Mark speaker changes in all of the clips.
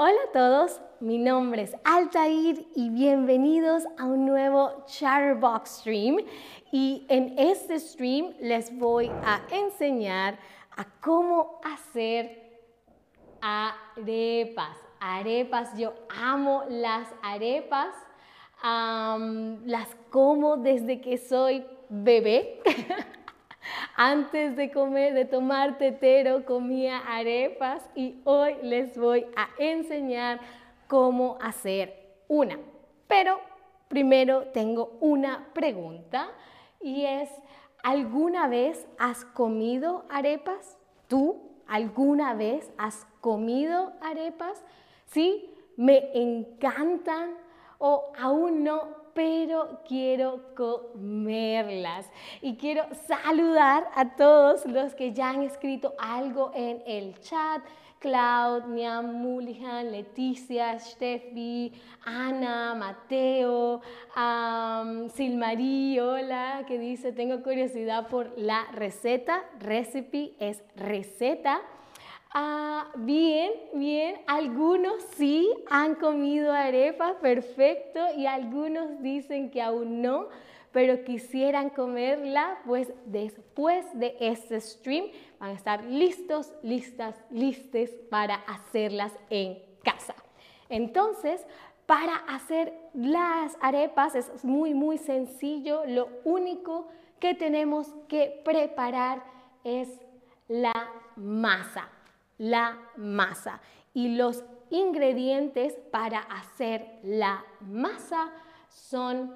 Speaker 1: Hola a todos, mi nombre es Altair y bienvenidos a un nuevo Chatterbox Stream. Y en este stream les voy a enseñar a cómo hacer arepas. Arepas, yo amo las arepas. las como desde que soy bebé. Antes de comer, de tomar tetero, comía arepas y hoy les voy a enseñar cómo hacer una. Pero primero tengo una pregunta y es, ¿alguna vez has comido arepas? ¿Tú alguna vez has comido arepas? Sí, me encantan o aún no, pero quiero comerlas. Y quiero saludar a todos los que ya han escrito algo en el chat. Cloud, Miam, Mulihan, Leticia, Steffi, Ana, Mateo, um, Silmarí, hola, que dice, tengo curiosidad por la receta. Recipe es receta. Ah, bien, bien. Algunos sí han comido arepas, perfecto, y algunos dicen que aún no, pero quisieran comerla, pues después de este stream van a estar listos, listas, listes para hacerlas en casa. Entonces, para hacer las arepas es muy, muy sencillo. Lo único que tenemos que preparar es la masa la masa. Y los ingredientes para hacer la masa son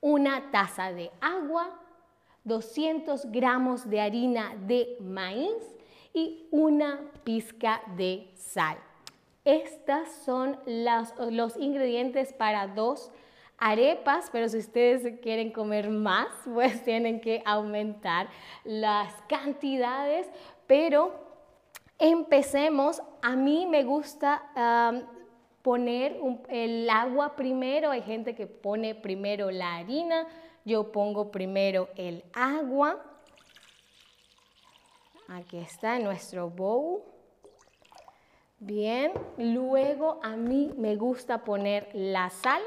Speaker 1: una taza de agua, 200 gramos de harina de maíz y una pizca de sal. Estas son los ingredientes para dos arepas, pero si ustedes quieren comer más, pues tienen que aumentar las cantidades, pero Empecemos, a mí me gusta poner el agua primero, hay gente que pone primero la harina, yo pongo primero el agua. Aquí está nuestro bowl. Bien, luego a mí me gusta poner la sal.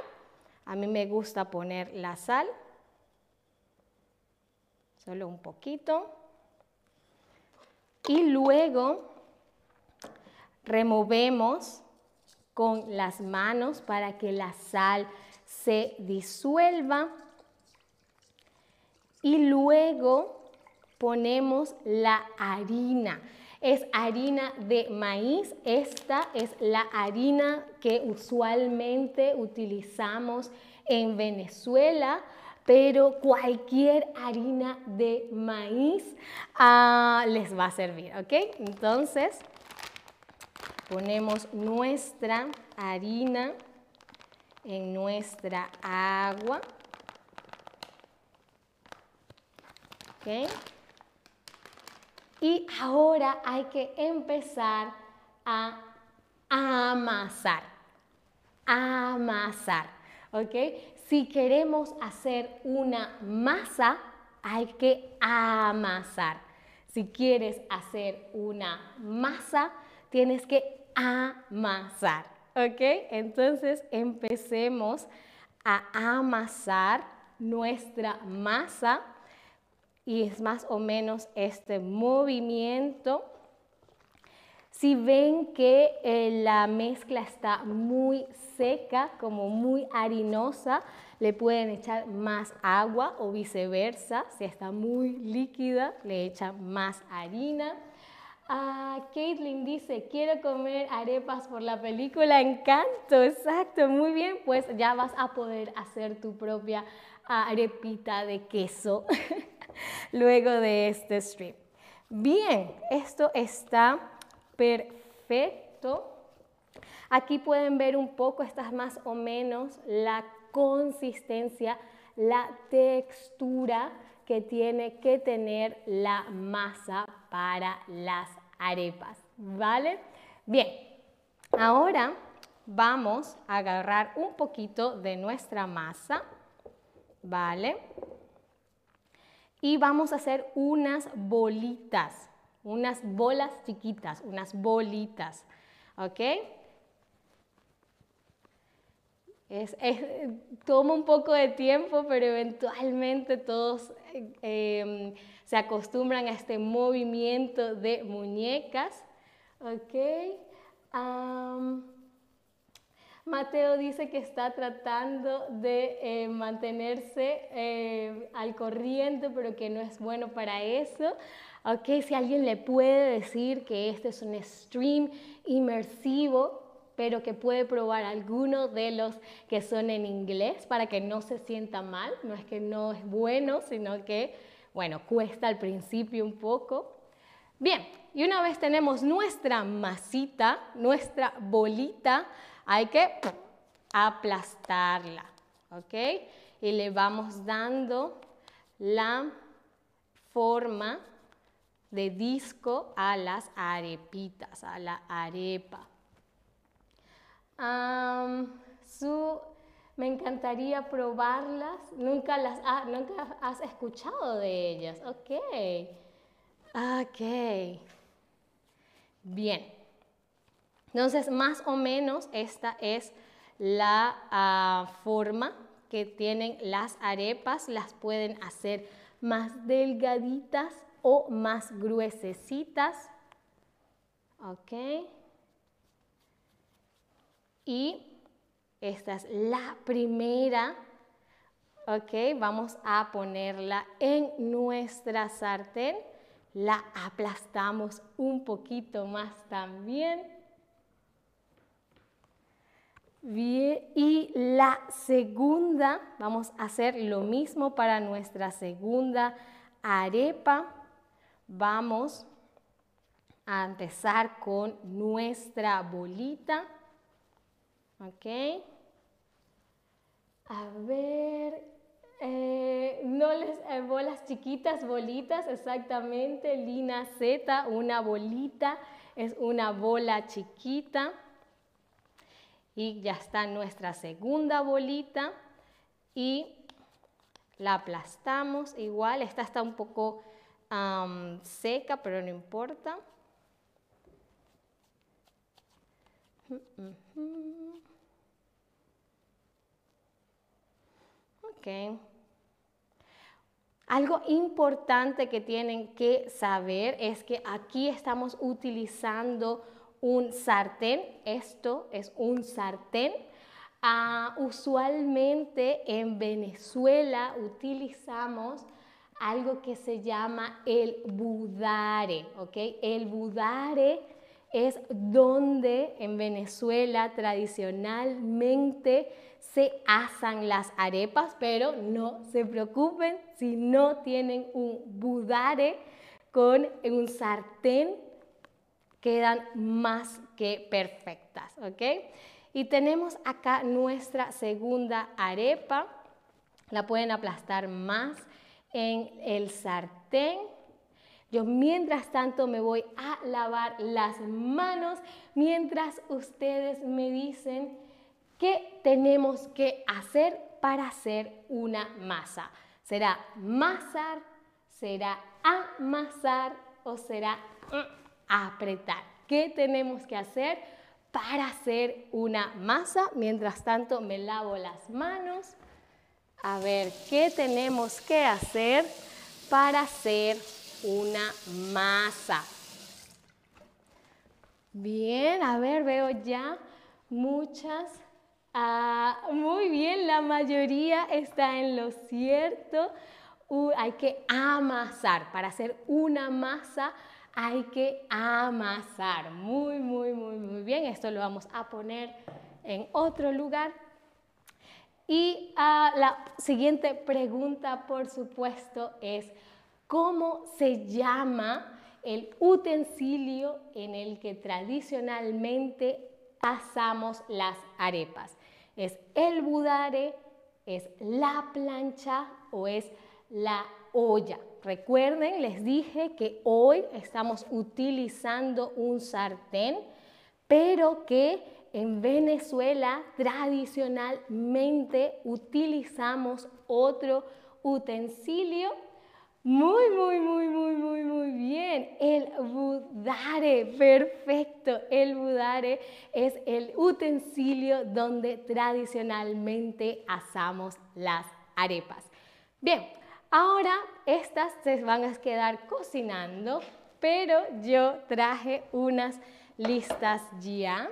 Speaker 1: A mí me gusta poner la sal. Solo un poquito. Y luego removemos con las manos para que la sal se disuelva y luego ponemos la harina. Es harina de maíz. Esta es la harina que usualmente utilizamos en Venezuela, pero cualquier harina de maíz ah, les va a servir, ¿ok? Entonces, Ponemos nuestra harina en nuestra agua. Y ahora hay que empezar a amasar. Amasar. ¿Ok? Si queremos hacer una masa, hay que amasar. Si quieres hacer una masa, tienes que amasar. ¿Ok? Entonces empecemos a amasar nuestra masa y es más o menos este movimiento. Si ven que eh, la mezcla está muy seca, como muy harinosa, le pueden echar más agua o viceversa. Si está muy líquida, le echan más harina. Ah, Caitlin dice, quiero comer arepas por la película Encanto. Exacto, muy bien. Pues ya vas a poder hacer tu propia arepita de queso luego de este stream. Bien, esto está perfecto. Aquí pueden ver un poco, esta es más o menos la consistencia, la textura que tiene que tener la masa para las arepas, ¿vale? Bien, ahora vamos a agarrar un poquito de nuestra masa, ¿vale? Y vamos a hacer unas bolitas, unas bolas chiquitas, unas bolitas, ¿ok? Toma un poco de tiempo, pero eventualmente todos em, se acostumbran a este movimiento de muñecas. ¿Ok? Mateo dice que está tratando de eh, mantenerse eh, al corriente, pero que no es bueno para eso. Ok, si alguien le puede decir que este es un stream inmersivo, pero que puede probar alguno de los que son en inglés para que no se sienta mal. No es que no es bueno, sino que, bueno, cuesta al principio un poco. Bien, y una vez tenemos nuestra masita, nuestra bolita, hay que aplastarla, ¿ok? Y le vamos dando la forma de disco a las arepitas, a la arepa su, me encantaría probarlas. Nunca las nunca has escuchado de ellas. Ok. Ok. Bien. Entonces, más o menos esta es la ah, forma que tienen las arepas. Las pueden hacer más delgaditas o más gruesecitas. Ok. Y esta es la primera. Ok, vamos a ponerla en nuestra sartén. La aplastamos un poquito más también. Bien, y la segunda, vamos a hacer lo mismo para nuestra segunda arepa. Vamos a empezar con nuestra bolita. ¿Ok? A ver, eh, no les, eh, bolas chiquitas, bolitas, exactamente. Lina Z, una bolita, es una bola chiquita. Y ya está nuestra segunda bolita. Y la aplastamos igual. Esta está un poco seca, pero no importa. Algo importante que tienen que saber es que aquí estamos utilizando un sartén. Esto es un sartén. Ah, usualmente en Venezuela utilizamos algo que se llama el budare, ¿ok? El budare es donde en Venezuela tradicionalmente se asan las arepas, pero no se preocupen si no tienen un budare con un sartén, quedan más que perfectas, ¿ok? Y tenemos acá nuestra segunda arepa, la pueden aplastar más en el sartén. Yo mientras tanto me voy a lavar las manos mientras ustedes me dicen ¿Qué tenemos que hacer para hacer una masa? ¿Será masar? ¿Será amasar? ¿O será mm, apretar? ¿Qué tenemos que hacer para hacer una masa? Mientras tanto me lavo las manos. A ver, ¿qué tenemos que hacer para hacer una masa? Bien, a ver, veo ya muchas Ah, muy bien, la mayoría está en lo cierto. hay que amasar. Para hacer una masa hay que amasar. Muy, muy, muy, muy bien. Esto lo vamos a poner en otro lugar. Y ah, la siguiente pregunta, por supuesto, es ¿cómo se llama el utensilio en el que tradicionalmente asamos las arepas? ¿Es el budare, es la plancha o es la olla? Recuerden, les dije que hoy estamos utilizando un sartén, pero que en Venezuela tradicionalmente utilizamos otro utensilio Muy, muy, muy, muy, muy, muy bien. El budare, perfecto. El budare es el utensilio donde tradicionalmente asamos las arepas. Bien, ahora estas se van a quedar cocinando, pero yo traje unas listas ya.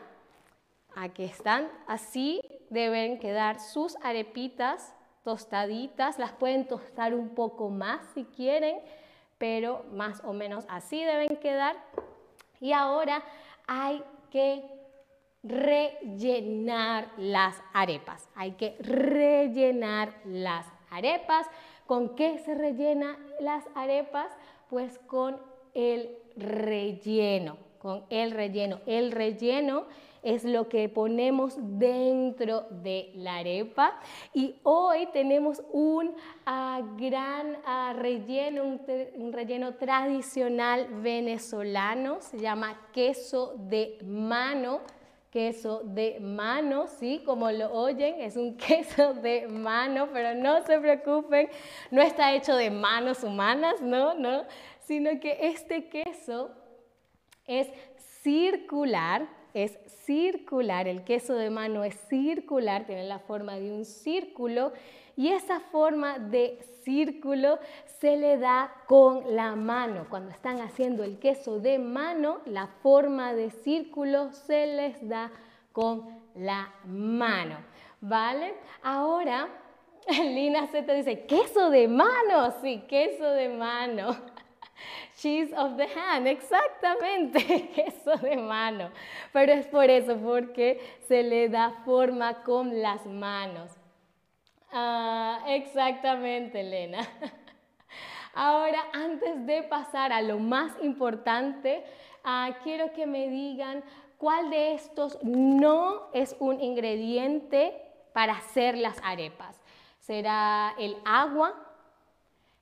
Speaker 1: Aquí están. Así deben quedar sus arepitas tostaditas, las pueden tostar un poco más si quieren, pero más o menos así deben quedar. Y ahora hay que rellenar las arepas. Hay que rellenar las arepas. ¿Con qué se rellenan las arepas? Pues con el relleno, con el relleno. El relleno es lo que ponemos dentro de la arepa. Y hoy tenemos un ah, gran ah, relleno, un, relleno tradicional venezolano, se llama queso de mano queso de mano, ¿sí? Como lo oyen, es un queso de mano, pero no se preocupen, no está hecho de manos humanas, no, no, sino que este queso es circular, es circular, el queso de mano es circular, tiene la forma de un círculo y esa forma de círculo se le da con la mano. Cuando están haciendo el queso de mano, la forma de círculo se les da con la mano. ¿Vale? Ahora, Lina Z dice, queso de mano, sí, queso de mano. Cheese of the hand, exactamente, queso de mano. Pero es por eso, porque se le da forma con las manos. Ah, exactamente, Elena. Ahora, antes de pasar a lo más importante, ah, quiero que me digan cuál de estos no es un ingrediente para hacer las arepas. ¿Será el agua?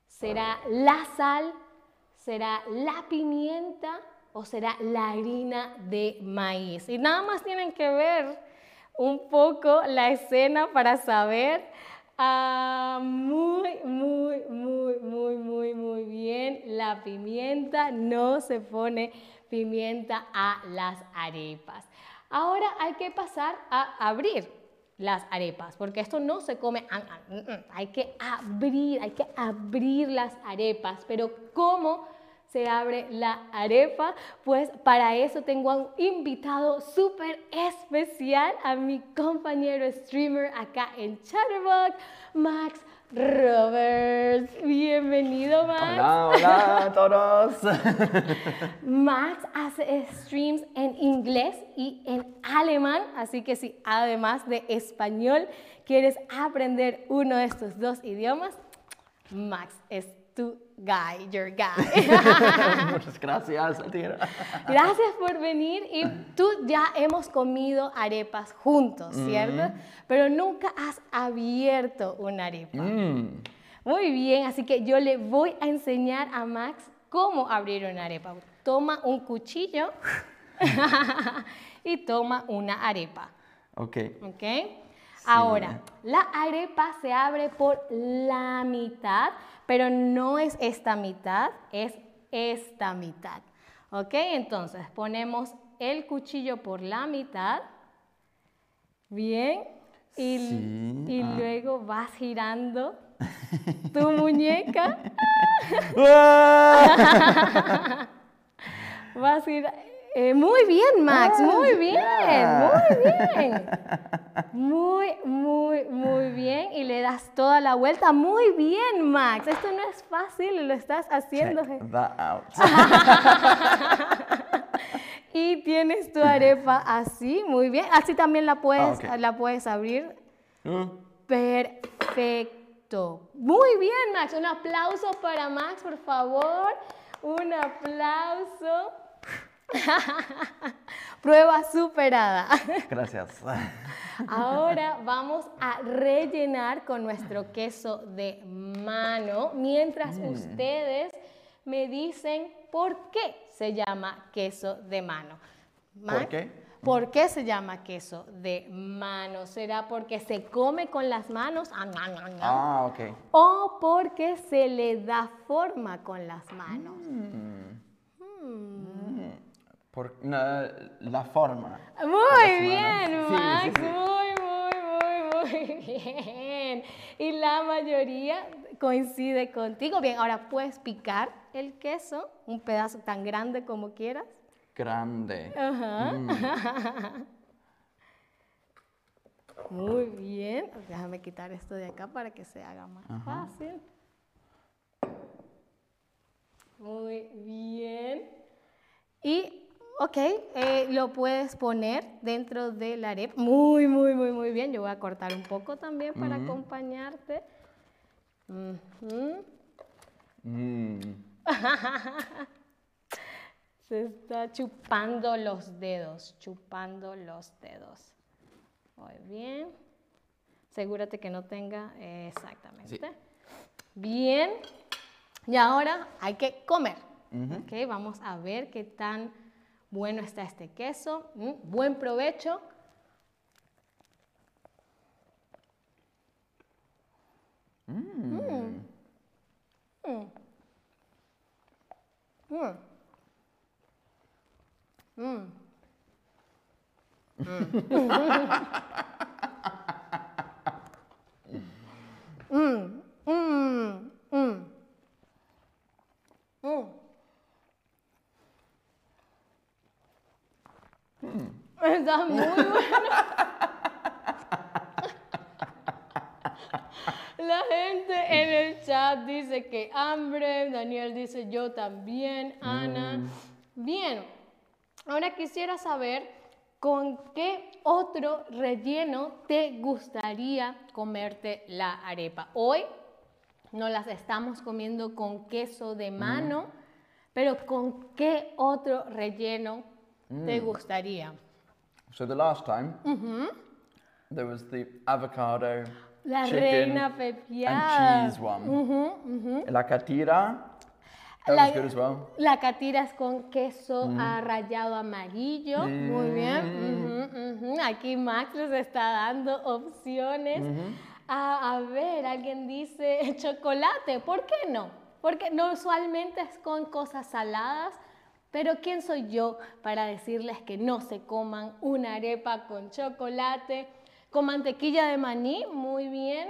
Speaker 1: ¿Será la sal? ¿Será la pimienta o será la harina de maíz? Y nada más tienen que ver un poco la escena para saber. Ah, muy, muy, muy, muy, muy, muy bien. La pimienta no se pone pimienta a las arepas. Ahora hay que pasar a abrir las arepas, porque esto no se come, mm, mm, hay que abrir, hay que abrir las arepas, pero ¿cómo se abre la arepa? Pues para eso tengo a un invitado súper especial, a mi compañero streamer acá en Chatterbox, Max Roberts. Bienvenido, Max.
Speaker 2: Hola, hola a todos.
Speaker 1: Max hace streams en inglés y en alemán, así que si además de español quieres aprender uno de estos dos idiomas, Max es tu guy, your guy.
Speaker 2: Muchas gracias,
Speaker 1: Gracias por venir y tú ya hemos comido arepas juntos, ¿cierto? Mm. Pero nunca has abierto una arepa. Mm. Muy bien, así que yo le voy a enseñar a Max cómo abrir una arepa. Toma un cuchillo y toma una arepa.
Speaker 2: Ok.
Speaker 1: Ok. Ahora, la arepa se abre por la mitad pero no es esta mitad, es esta mitad. ¿Ok? Entonces ponemos el cuchillo por la mitad. Bien. Y, ah. luego vas girando tu muñeca. vas girando. Eh, muy bien, Max, muy bien, muy bien. Muy, muy, muy bien. Y le das toda la vuelta. Muy bien, Max. Esto no es fácil, lo estás haciendo.
Speaker 2: Check that out.
Speaker 1: y tienes tu arepa así, muy bien. Así también la puedes, la puedes abrir. Mm. Perfecto. Muy bien, Max. Un aplauso para Max, por favor. Un aplauso. Prueba superada.
Speaker 2: Gracias.
Speaker 1: Ahora vamos a rellenar con nuestro queso de mano mientras mm. ustedes me dicen por qué se llama queso de mano.
Speaker 2: ¿Por qué?
Speaker 1: ¿Por qué se llama queso de mano? ¿Será porque se come con las manos? Ah.
Speaker 2: Ah, ok.
Speaker 1: ¿O porque se le da forma con las manos?
Speaker 2: Por la forma.
Speaker 1: Muy bien.
Speaker 2: Sí,
Speaker 1: Max,
Speaker 2: sí, sí.
Speaker 1: muy, muy, muy, muy bien. Y la mayoría coincide contigo. Bien, ahora puedes picar el queso, un pedazo tan grande como quieras.
Speaker 2: Grande.
Speaker 1: Ajá. Muy bien. Déjame quitar esto de acá para que se haga más fácil. Muy bien. Y, ok, eh, lo puedes poner dentro de la arepa. Muy, muy, muy, muy bien. Yo voy a cortar un poco también para acompañarte.
Speaker 2: Mm.
Speaker 1: Se está chupando los dedos, chupando los dedos. Muy bien. Asegúrate que no tenga exactamente.
Speaker 2: Sí.
Speaker 1: Bien. Y ahora hay que comer. Ok, vamos a ver qué tan bueno está este queso. Mm, Buen provecho. Mm. Mm. Mm. Mm. Mm. Mm. Mm. Mm. Está muy bueno. La gente en el chat dice que hambre, Daniel dice yo también, Ana. Bien, ahora quisiera saber con qué otro relleno te gustaría comerte la arepa. Hoy no las estamos comiendo con queso de mano, pero con qué otro relleno te gustaría.
Speaker 2: So the last time, there was the avocado,
Speaker 1: La
Speaker 2: chicken,
Speaker 1: reina
Speaker 2: and cheese one. La catira, that
Speaker 1: La-
Speaker 2: was good as well.
Speaker 1: La catira es con queso ah, rallado amarillo. Muy bien. Ujú. Aquí Max les está dando opciones. Ah, a ver, alguien dice chocolate. ¿Por qué no? Porque no usualmente es con cosas saladas. Pero ¿quién soy yo para decirles que no se coman una arepa con chocolate? Con mantequilla de maní, muy bien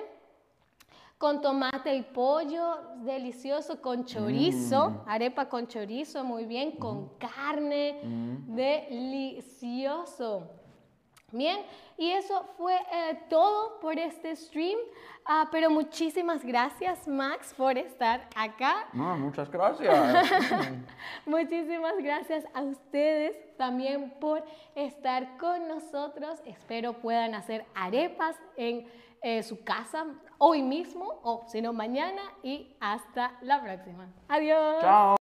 Speaker 1: con tomate y pollo, delicioso, con chorizo, arepa con chorizo, muy bien, con carne, delicioso. Bien, y eso fue eh, todo por este stream, Ah, pero muchísimas gracias Max por estar acá.
Speaker 2: No, muchas gracias.
Speaker 1: Muchísimas gracias a ustedes también por estar con nosotros. Espero puedan hacer arepas en eh, su casa hoy mismo o si no mañana y hasta la próxima. Adiós.
Speaker 2: Ciao.